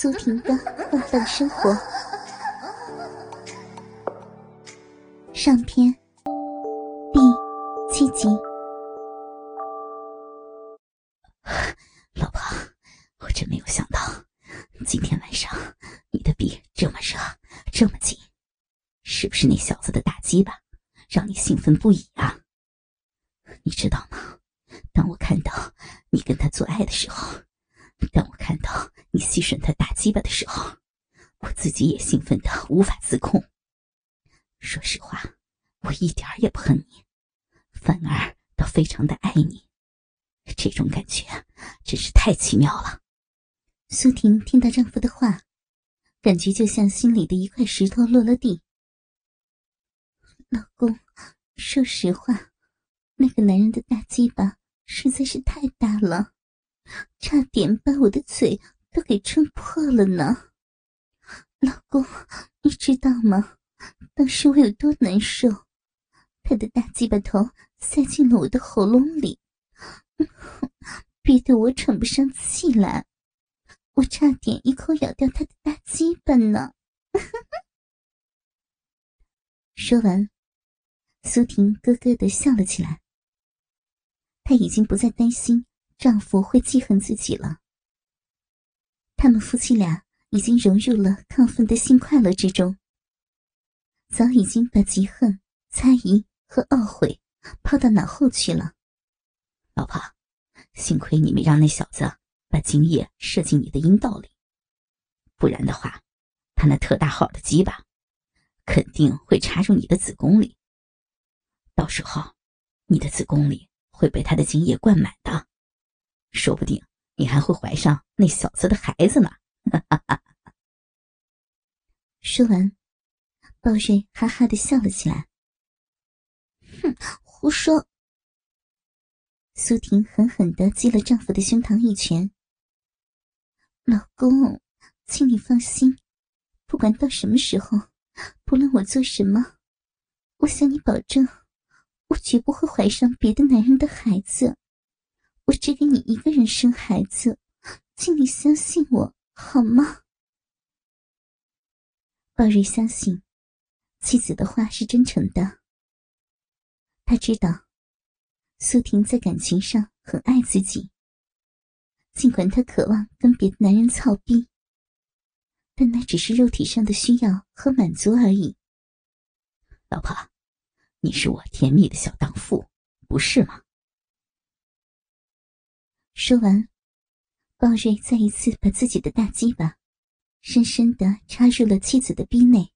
苏婷的浪漫生活上篇第七集。老婆，我真没有想到，今天晚上你的臂这么热，这么紧，是不是那小子的打击吧，让你兴奋不已啊？你知道吗？当我看到你跟他做爱的时候。当我看到你吸吮他大鸡巴的时候，我自己也兴奋的无法自控。说实话，我一点也不恨你，反而倒非常的爱你。这种感觉真是太奇妙了。苏婷听到丈夫的话，感觉就像心里的一块石头落了地。老公，说实话，那个男人的大鸡巴实在是太大了。差点把我的嘴都给撑破了呢，老公，你知道吗？当时我有多难受？他的大鸡巴头塞进了我的喉咙里，逼得我喘不上气来，我差点一口咬掉他的大鸡巴呢。说完，苏婷咯咯的笑了起来。她已经不再担心。丈夫会记恨自己了。他们夫妻俩已经融入了亢奋的性快乐之中，早已经把嫉恨、猜疑和懊悔抛到脑后去了。老婆，幸亏你没让那小子把精液射进你的阴道里，不然的话，他那特大号的鸡巴肯定会插入你的子宫里，到时候你的子宫里会被他的精液灌满的。说不定你还会怀上那小子的孩子呢！说完，鲍瑞哈哈的笑了起来。哼，胡说！苏婷狠狠的击了丈夫的胸膛一拳。老公，请你放心，不管到什么时候，不论我做什么，我向你保证，我绝不会怀上别的男人的孩子。我只给你一个人生孩子，请你相信我好吗？鲍瑞相信妻子的话是真诚的。他知道苏婷在感情上很爱自己，尽管他渴望跟别的男人操逼，但那只是肉体上的需要和满足而已。老婆，你是我甜蜜的小荡妇，不是吗？说完，鲍瑞再一次把自己的大鸡巴深深的插入了妻子的逼内。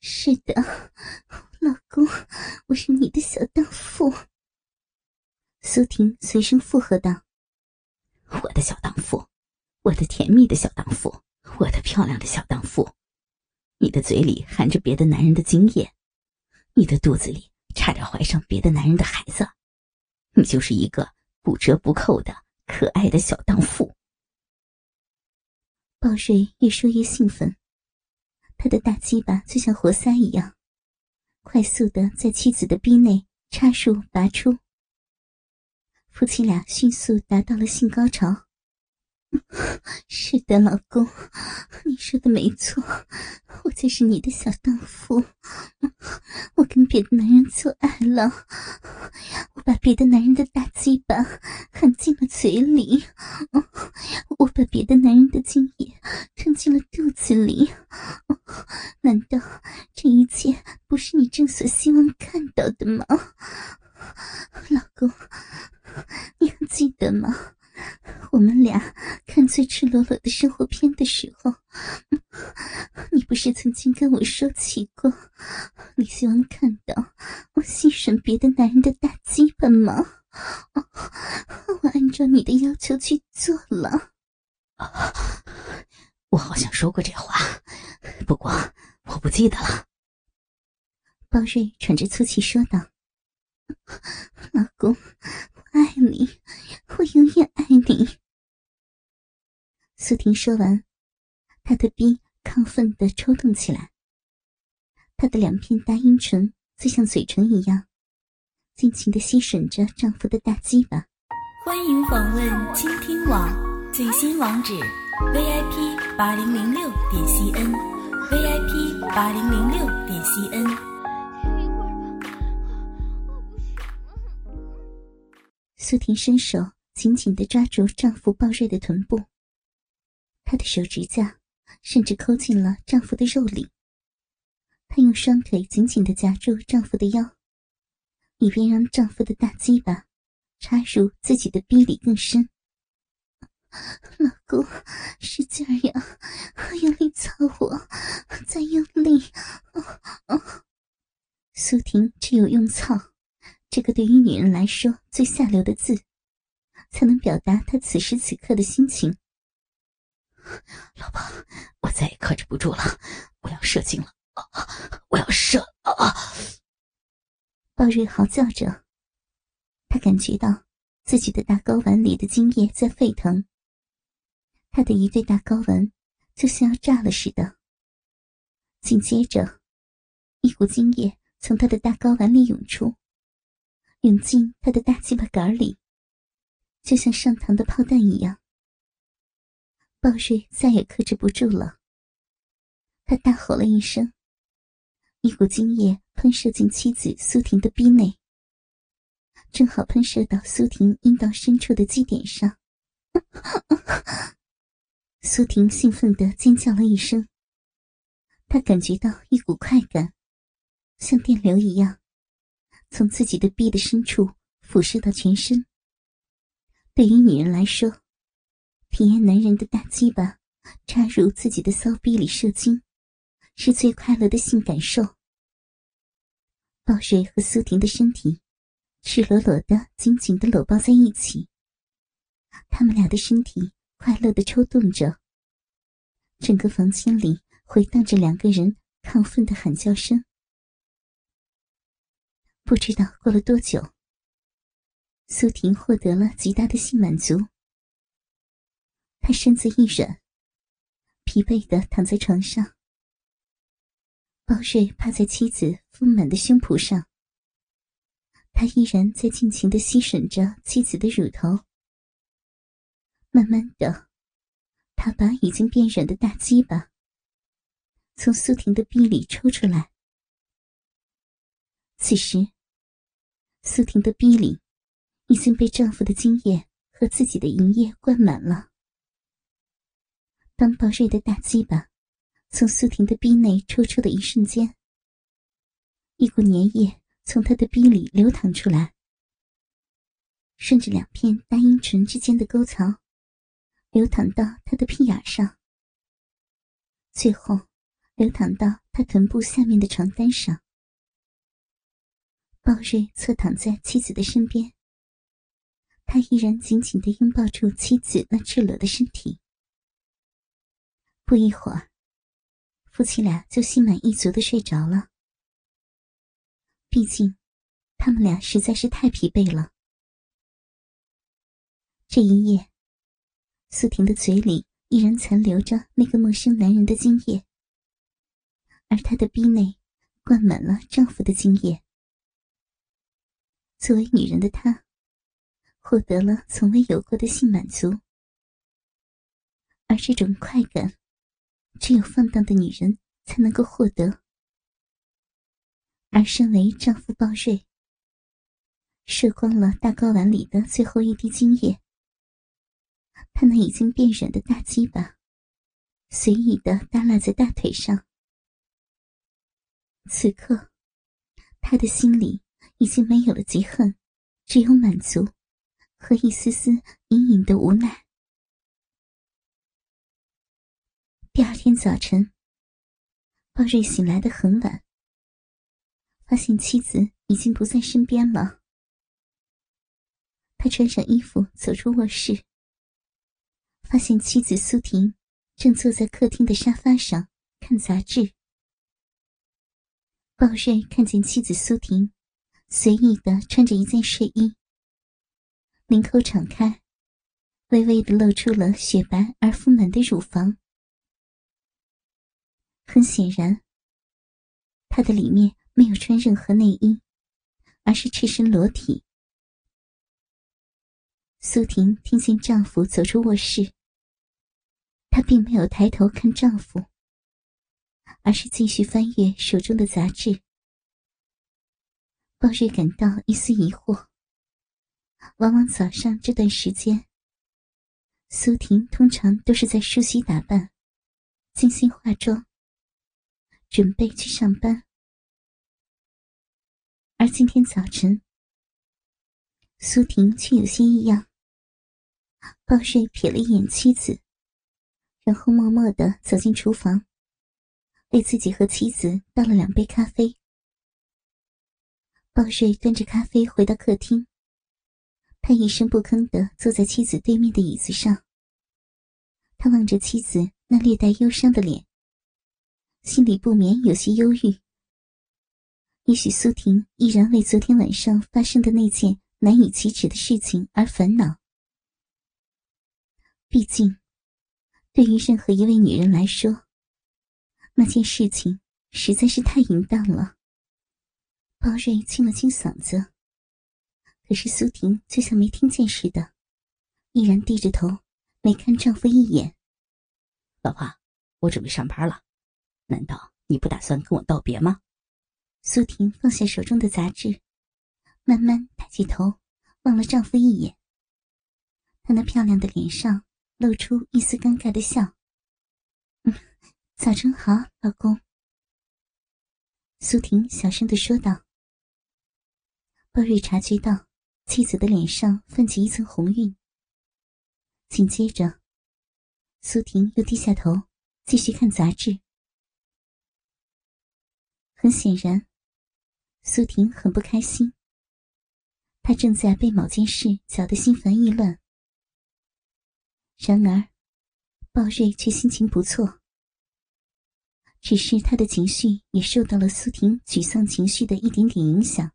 是的，老公，我是你的小荡妇。苏婷随声附和道：“我的小荡妇，我的甜蜜的小荡妇，我的漂亮的小荡妇，你的嘴里含着别的男人的精液，你的肚子里差点怀上别的男人的孩子，你就是一个。”不折不扣的可爱的小荡妇。鲍瑞越说越兴奋，他的大鸡巴就像活塞一样，快速的在妻子的逼内插入拔出。夫妻俩迅速达到了性高潮。是的，老公，你说的没错，我就是你的小荡妇。我跟别的男人做爱了，我把别的男人的大鸡巴含进了嘴里，我把别的男人的精液吞进了肚子里。难道这一切不是你正所希望看到的吗，老公？你还记得吗？我们俩看最赤裸裸的生活片的时候，你不是曾经跟我说起过，你希望看到我吸吮别的男人的大鸡巴吗？我按照你的要求去做了。我好像说过这话，不过我不记得了。包瑞喘着粗气说道：“老公。”我爱你，我永远爱你。苏婷说完，她的臂亢奋的抽动起来，她的两片大阴唇就像嘴唇一样，尽情的吸吮着丈夫的大鸡巴。欢迎访问倾听网最新网址 VIP 八零零六点 CN，VIP 八零零六点 CN。苏婷伸手紧紧的抓住丈夫暴瑞的臀部，她的手指甲甚至抠进了丈夫的肉里。她用双腿紧紧的夹住丈夫的腰，以便让丈夫的大鸡巴插入自己的逼里更深。老公，使劲儿呀，用力操我，再用力！苏婷只有用“操”这个对于女人来说最下流的字，才能表达她此时此刻的心情。老婆，我再也克制不住了，我要射精了！我要射！啊！鲍瑞嚎叫着，他感觉到自己的大睾丸里的精液在沸腾。他的一对大睾丸就像要炸了似的。紧接着，一股精液从他的大睾丸里涌出，涌进他的大鸡巴杆里，就像上膛的炮弹一样。鲍瑞再也克制不住了，他大吼了一声，一股精液喷射进妻子苏婷的逼内，正好喷射到苏婷阴道深处的基点上。苏婷兴奋地尖叫了一声，她感觉到一股快感，像电流一样，从自己的臂的深处辐射到全身。对于女人来说，体验男人的大鸡巴插入自己的骚逼里射精，是最快乐的性感受。鲍瑞和苏婷的身体赤裸裸的、紧紧的搂抱在一起，他们俩的身体。快乐的抽动着，整个房间里回荡着两个人亢奋的喊叫声。不知道过了多久，苏婷获得了极大的性满足。他身子一软，疲惫的躺在床上。包瑞趴在妻子丰满的胸脯上，他依然在尽情的吸吮着妻子的乳头。慢慢的，他把已经变软的大鸡巴从苏婷的臂里抽出来。此时，苏婷的臂里已经被丈夫的精液和自己的营液灌满了。当宝瑞的大鸡巴从苏婷的逼内抽出的一瞬间，一股粘液从他的逼里流淌出来，顺着两片大阴唇之间的沟槽。流淌到他的屁眼上，最后流淌到他臀部下面的床单上。鲍瑞侧躺在妻子的身边，他依然紧紧的拥抱住妻子那赤裸的身体。不一会儿，夫妻俩就心满意足的睡着了。毕竟，他们俩实在是太疲惫了。这一夜。苏婷的嘴里依然残留着那个陌生男人的精液，而她的逼内灌满了丈夫的精液。作为女人的她，获得了从未有过的性满足，而这种快感，只有放荡的女人才能够获得。而身为丈夫鲍瑞，射光了大睾丸里的最后一滴精液。他那已经变软的大鸡巴，随意的耷拉在大腿上。此刻，他的心里已经没有了嫉恨，只有满足和一丝丝隐隐的无奈。第二天早晨，鲍瑞醒来的很晚，发现妻子已经不在身边了。他穿上衣服，走出卧室。发现妻子苏婷正坐在客厅的沙发上看杂志。鲍瑞看见妻子苏婷随意的穿着一件睡衣，领口敞开，微微的露出了雪白而丰满的乳房。很显然，她的里面没有穿任何内衣，而是赤身裸体。苏婷听见丈夫走出卧室。她并没有抬头看丈夫，而是继续翻阅手中的杂志。鲍瑞感到一丝疑惑。往往早上这段时间，苏婷通常都是在梳洗打扮、精心化妆，准备去上班。而今天早晨，苏婷却有些异样。鲍瑞瞥了一眼妻子，然后默默的走进厨房，为自己和妻子倒了两杯咖啡。鲍瑞端着咖啡回到客厅，他一声不吭的坐在妻子对面的椅子上。他望着妻子那略带忧伤的脸，心里不免有些忧郁。也许苏婷依然为昨天晚上发生的那件难以启齿的事情而烦恼。毕竟，对于任何一位女人来说，那件事情实在是太淫荡了。包瑞清了清嗓子，可是苏婷就像没听见似的，依然低着头，没看丈夫一眼。老婆，我准备上班了，难道你不打算跟我道别吗？苏婷放下手中的杂志，慢慢抬起头，望了丈夫一眼。她那漂亮的脸上。露出一丝尴尬的笑。嗯，早晨好，老公。苏婷小声的说道。鲍瑞察觉到妻子的脸上泛起一层红晕，紧接着，苏婷又低下头继续看杂志。很显然，苏婷很不开心。她正在被某件事搅得心烦意乱。然而，鲍瑞却心情不错。只是他的情绪也受到了苏婷沮丧情绪的一点点影响。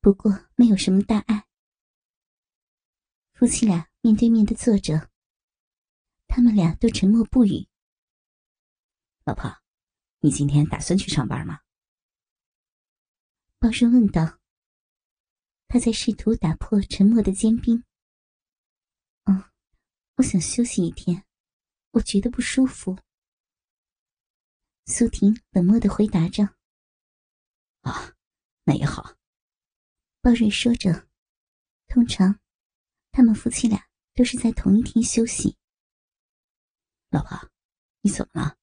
不过没有什么大碍。夫妻俩面对面的坐着，他们俩都沉默不语。老婆，你今天打算去上班吗？鲍瑞问道。他在试图打破沉默的坚冰。哦我想休息一天，我觉得不舒服。苏婷冷漠的回答着。啊，那也好。鲍瑞说着，通常，他们夫妻俩都是在同一天休息。老婆，你怎么了？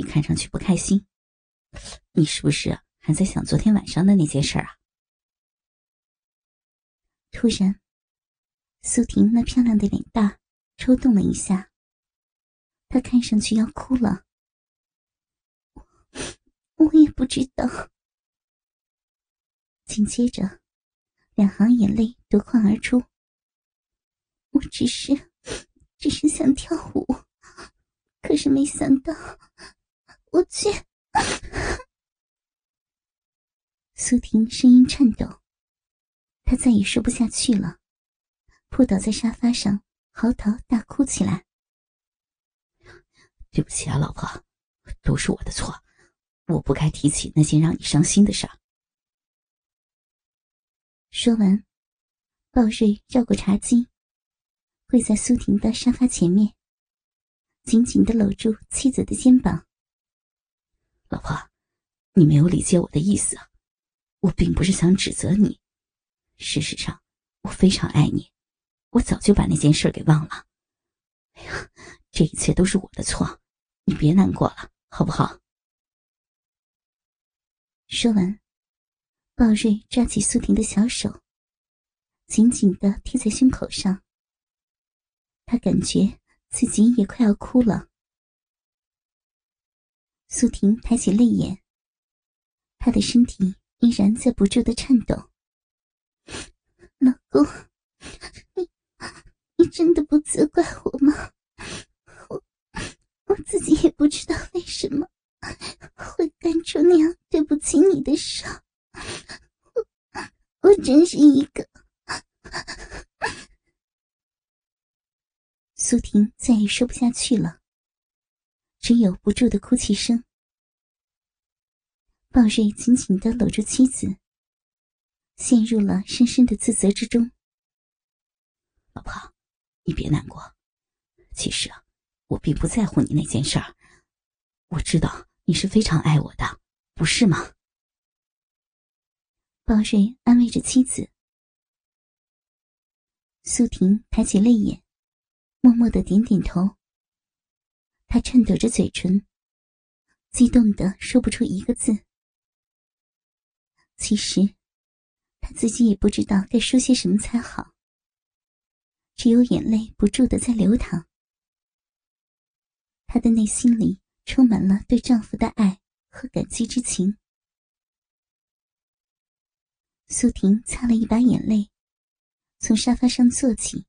你看上去不开心，你是不是还在想昨天晚上的那件事啊？突然，苏婷那漂亮的脸蛋。抽动了一下，她看上去要哭了。我我也不知道。紧接着，两行眼泪夺眶而出。我只是，只是想跳舞，可是没想到，我去…… 苏婷声音颤抖，她再也说不下去了，扑倒在沙发上。嚎啕大哭起来。对不起啊，老婆，都是我的错，我不该提起那件让你伤心的事。说完，鲍瑞绕过茶几，跪在苏婷的沙发前面，紧紧的搂住妻子的肩膀。老婆，你没有理解我的意思，我并不是想指责你，事实上，我非常爱你。我早就把那件事给忘了。哎呀，这一切都是我的错，你别难过了，好不好？说完，鲍瑞抓起苏婷的小手，紧紧的贴在胸口上。他感觉自己也快要哭了。苏婷抬起泪眼，她的身体依然在不住的颤抖。老公，你。你真的不责怪我吗？我我自己也不知道为什么会干出那样对不起你的事。我我真是一个……苏婷再也说不下去了，只有不住的哭泣声。鲍瑞紧紧的搂住妻子，陷入了深深的自责之中。老婆。你别难过，其实啊，我并不在乎你那件事儿。我知道你是非常爱我的，不是吗？鲍瑞安慰着妻子。苏婷抬起泪眼，默默的点点头。她颤抖着嘴唇，激动的说不出一个字。其实，她自己也不知道该说些什么才好，只有眼泪不住的在流淌。她的内心里充满了对丈夫的爱和感激之情。苏婷擦了一把眼泪，从沙发上坐起。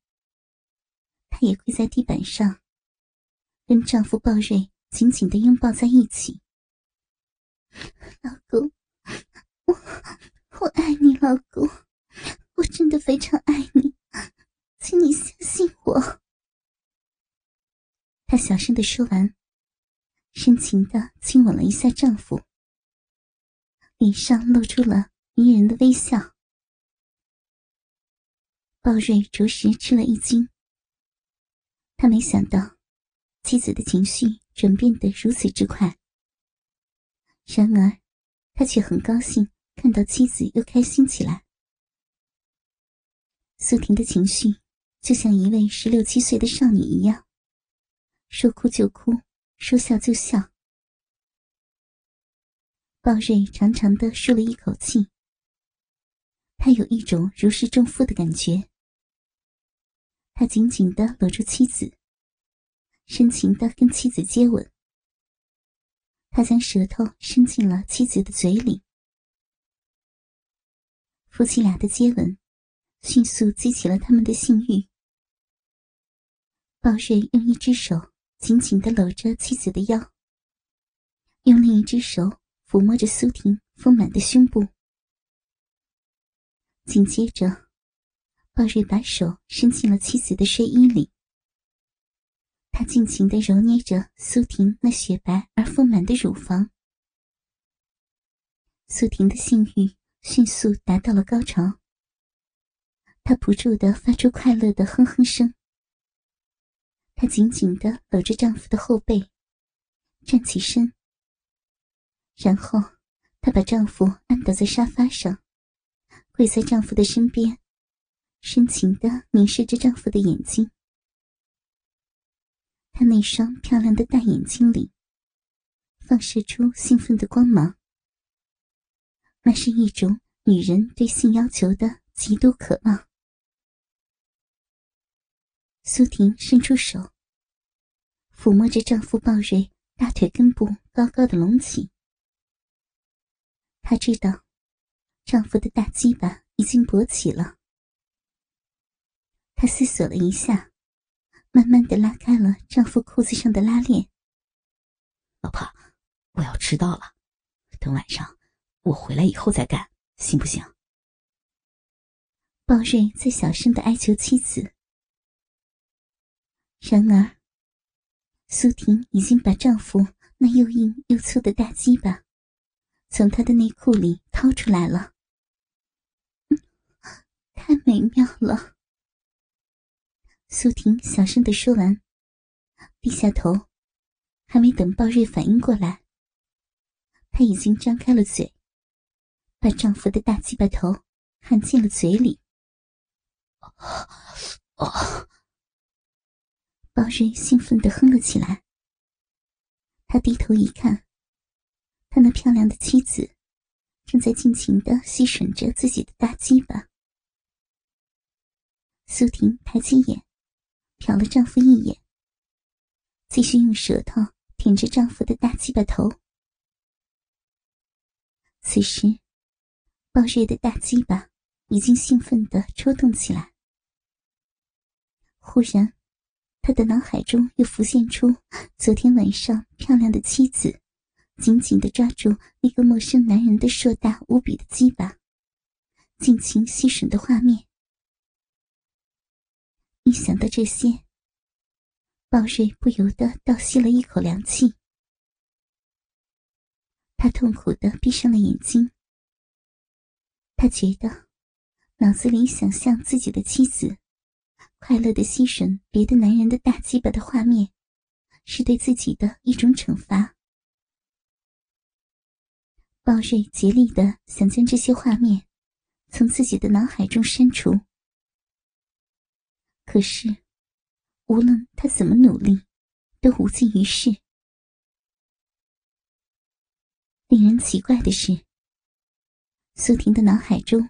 她也跪在地板上，跟丈夫鲍瑞紧紧的拥抱在一起。老公，我我爱你，老公，我真的非常爱你，请你相信我。她小声的说完，深情的亲吻了一下丈夫，脸上露出了。迷人的微笑，鲍瑞着实吃了一惊。他没想到妻子的情绪转变得如此之快，然而他却很高兴看到妻子又开心起来。苏婷的情绪就像一位十六七岁的少女一样，说哭就哭，说笑就笑。鲍瑞长长的舒了一口气。他有一种如释重负的感觉。他紧紧的搂住妻子，深情的跟妻子接吻。他将舌头伸进了妻子的嘴里。夫妻俩的接吻，迅速激起了他们的性欲。鲍瑞用一只手紧紧的搂着妻子的腰，用另一只手抚摸着苏婷丰满的胸部。紧接着，鲍瑞把手伸进了妻子的睡衣里，他尽情的揉捏着苏婷那雪白而丰满的乳房。苏婷的性欲迅速达到了高潮，她不住的发出快乐的哼哼声。她紧紧的搂着丈夫的后背，站起身，然后她把丈夫按倒在沙发上。跪在丈夫的身边，深情的凝视着丈夫的眼睛。她那双漂亮的大眼睛里，放射出兴奋的光芒。那是一种女人对性要求的极度渴望。苏婷伸出手，抚摸着丈夫鲍瑞大腿根部高高的隆起。她知道。丈夫的大鸡巴已经勃起了，她思索了一下，慢慢的拉开了丈夫裤子上的拉链。老婆，我要迟到了，等晚上我回来以后再干，行不行？鲍瑞在小声的哀求妻子。然而，苏婷已经把丈夫那又硬又粗的大鸡巴。从他的内裤里掏出来了，太美妙了。苏婷小声的说完，低下头，还没等鲍瑞反应过来，她已经张开了嘴，把丈夫的大鸡巴头含进了嘴里。哦，鲍瑞兴奋的哼了起来。他低头一看。他那漂亮的妻子，正在尽情的吸吮着自己的大鸡巴。苏婷抬起眼，瞟了丈夫一眼，继续用舌头舔着丈夫的大鸡巴头。此时，鲍瑞的大鸡巴已经兴奋的抽动起来。忽然，他的脑海中又浮现出昨天晚上漂亮的妻子。紧紧的抓住那个陌生男人的硕大无比的鸡巴，尽情吸吮的画面。一想到这些，鲍瑞不由得倒吸了一口凉气。他痛苦的闭上了眼睛。他觉得脑子里想象自己的妻子快乐的吸吮别的男人的大鸡巴的画面，是对自己的一种惩罚。鲍瑞竭力的想将这些画面从自己的脑海中删除，可是无论他怎么努力，都无济于事。令人奇怪的是，苏婷的脑海中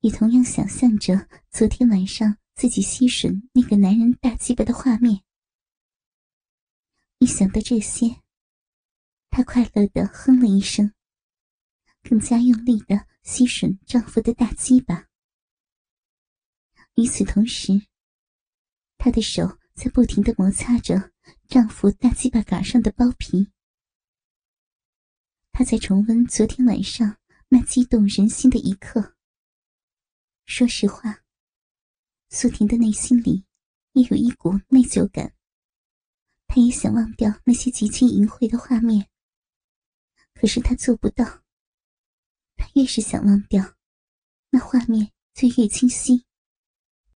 也同样想象着昨天晚上自己吸吮那个男人大鸡巴的画面。一想到这些，她快乐的哼了一声。更加用力的吸吮丈夫的大鸡巴。与此同时，她的手在不停的摩擦着丈夫大鸡巴杆上的包皮。她在重温昨天晚上那激动人心的一刻。说实话，苏婷的内心里也有一股内疚感。她也想忘掉那些极其淫秽的画面，可是她做不到。她越是想忘掉，那画面就越清晰。